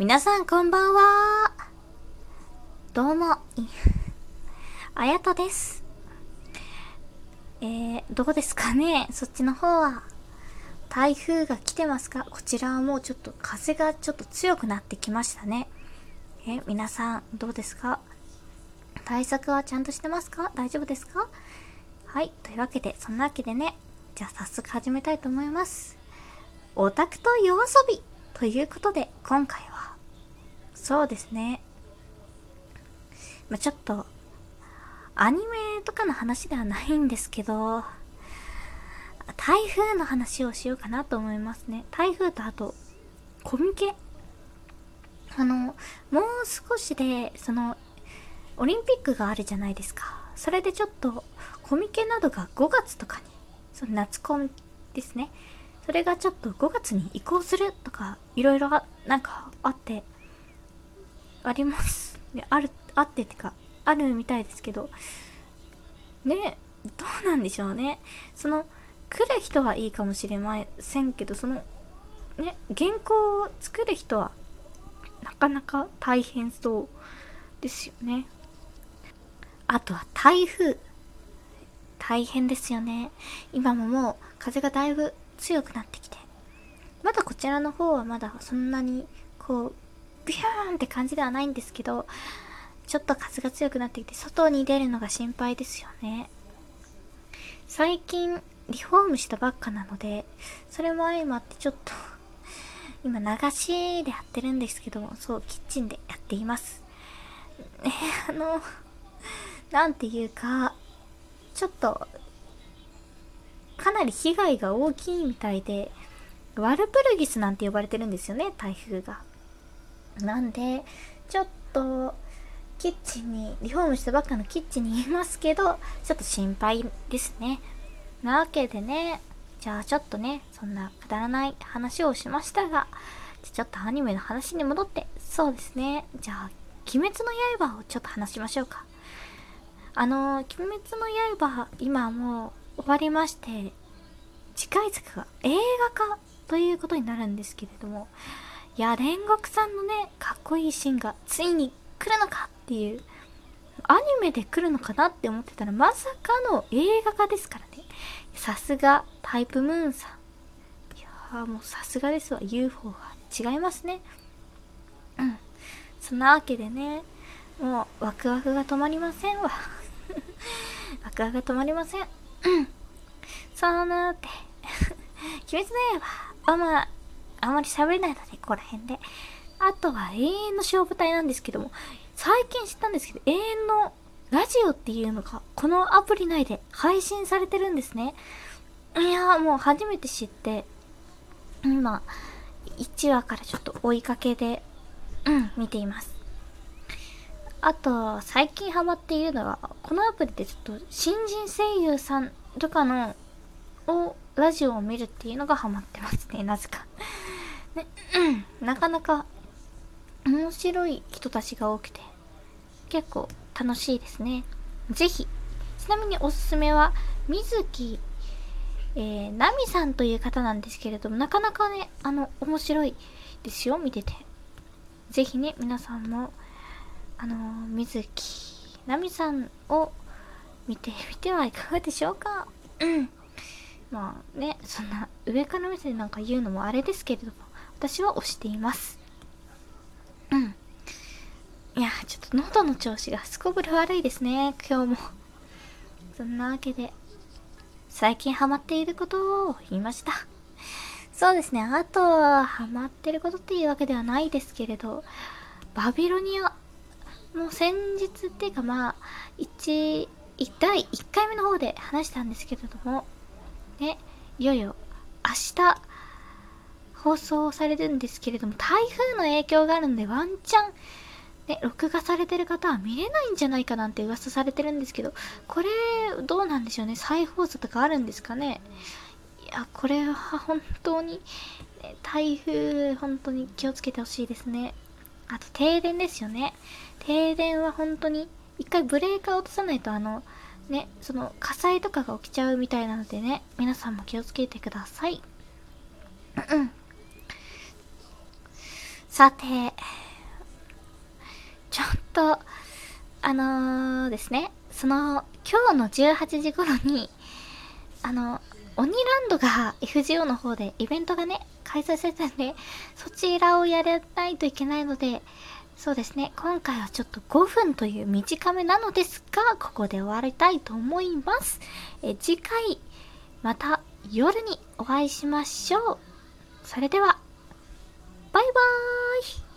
皆さんこんばんは。どうも、あやとです。えー、どうですかねそっちの方は。台風が来てますか？こちらはもうちょっと風がちょっと強くなってきましたね。え、皆さんどうですか？対策はちゃんとしてますか？大丈夫ですか？はい。というわけで、そんなわけでね、じゃあ早速始めたいと思います。オタクと夜遊びということで、今回はそうですね。まあ、ちょっと、アニメとかの話ではないんですけど、台風の話をしようかなと思いますね。台風とあと、コミケ。あの、もう少しで、その、オリンピックがあるじゃないですか。それでちょっと、コミケなどが5月とかに、その夏コミですね。それがちょっと5月に移行するとか、いろいろなんかあって、あります。ね、ある、あってってか、あるみたいですけど、ね、どうなんでしょうね。その、来る人はいいかもしれませんけど、その、ね、原稿を作る人は、なかなか大変そうですよね。あとは台風。大変ですよね。今ももう風がだいぶ強くなってきて。まだこちらの方はまだそんなにこうビューンって感じではないんですけど、ちょっと風が強くなってきて、外に出るのが心配ですよね。最近、リフォームしたばっかなので、それも相まってちょっと、今流しでやってるんですけども、そう、キッチンでやっています。ね、あの、なんていうか、ちょっと、かなり被害が大きいみたいで、ワルプルギスなんて呼ばれてるんですよね、台風が。なんで、ちょっと、キッチンに、リフォームしたばっかのキッチンにいますけど、ちょっと心配ですね。なわけでね、じゃあちょっとね、そんなくだらない話をしましたが、じゃちょっとアニメの話に戻って、そうですね、じゃあ、鬼滅の刃をちょっと話しましょうか。あの、鬼滅の刃、今もう終わりまして、次回作が映画化ということになるんですけれども、いや、煉獄さんのね、かっこいいシーンがついに来るのかっていう、アニメで来るのかなって思ってたら、まさかの映画化ですからね。さすが、タイプムーンさん。いやーもうさすがですわ。UFO が違いますね。うん。そんなわけでね、もうワクワクが止まりませんわ。ワクワクが止まりません。うん。そんなわけ。鬼滅の刃、あまあ、あまり喋れないので、ここら辺で。あとは永遠の勝負隊なんですけども、最近知ったんですけど、永遠のラジオっていうのが、このアプリ内で配信されてるんですね。いやーもう初めて知って、今、1話からちょっと追いかけで、うん、見ています。あと、最近ハマっているのは、このアプリでちょっと新人声優さんとかの、を、ラジオを見るっていうのがハマってますね、なぜか。ね、うん、なかなか面白い人たちが多くて、結構楽しいですね。ぜひ。ちなみにおすすめは、水木、えー、ナミさんという方なんですけれども、なかなかね、あの、面白いですよ、見てて。ぜひね、皆さんも、あのー、水木、ナミさんを見てみてはいかがでしょうか。うん。まあね、そんな上から目線なんか言うのもあれですけれども、私は推しています。うん。いや、ちょっと喉の調子がすこぶる悪いですね、今日も。そんなわけで、最近ハマっていることを言いました。そうですね、あとは、ハマってることっていうわけではないですけれど、バビロニア、もう先日っていうかまあ、1、第1回目の方で話したんですけれども、ね、いよいよ明日、放送されるんですけれども、台風の影響があるんでワンチャン、ね、録画されてる方は見れないんじゃないかなんて噂されてるんですけど、これ、どうなんでしょうね？再放送とかあるんですかね？いや、これは本当に、ね、台風、本当に気をつけてほしいですね。あと、停電ですよね。停電は本当に、一回ブレーカー落とさないと、あの、ね、その火災とかが起きちゃうみたいなのでね、皆さんも気をつけてください。うん。さて、ちょっと、あのー、ですね、その、今日の18時頃に、あの、鬼ランドが FGO の方でイベントがね、開催されたんで、そちらをやらないといけないので、そうですね、今回はちょっと5分という短めなのですが、ここで終わりたいと思います。え次回、また夜にお会いしましょう。それでは、バイバーイ。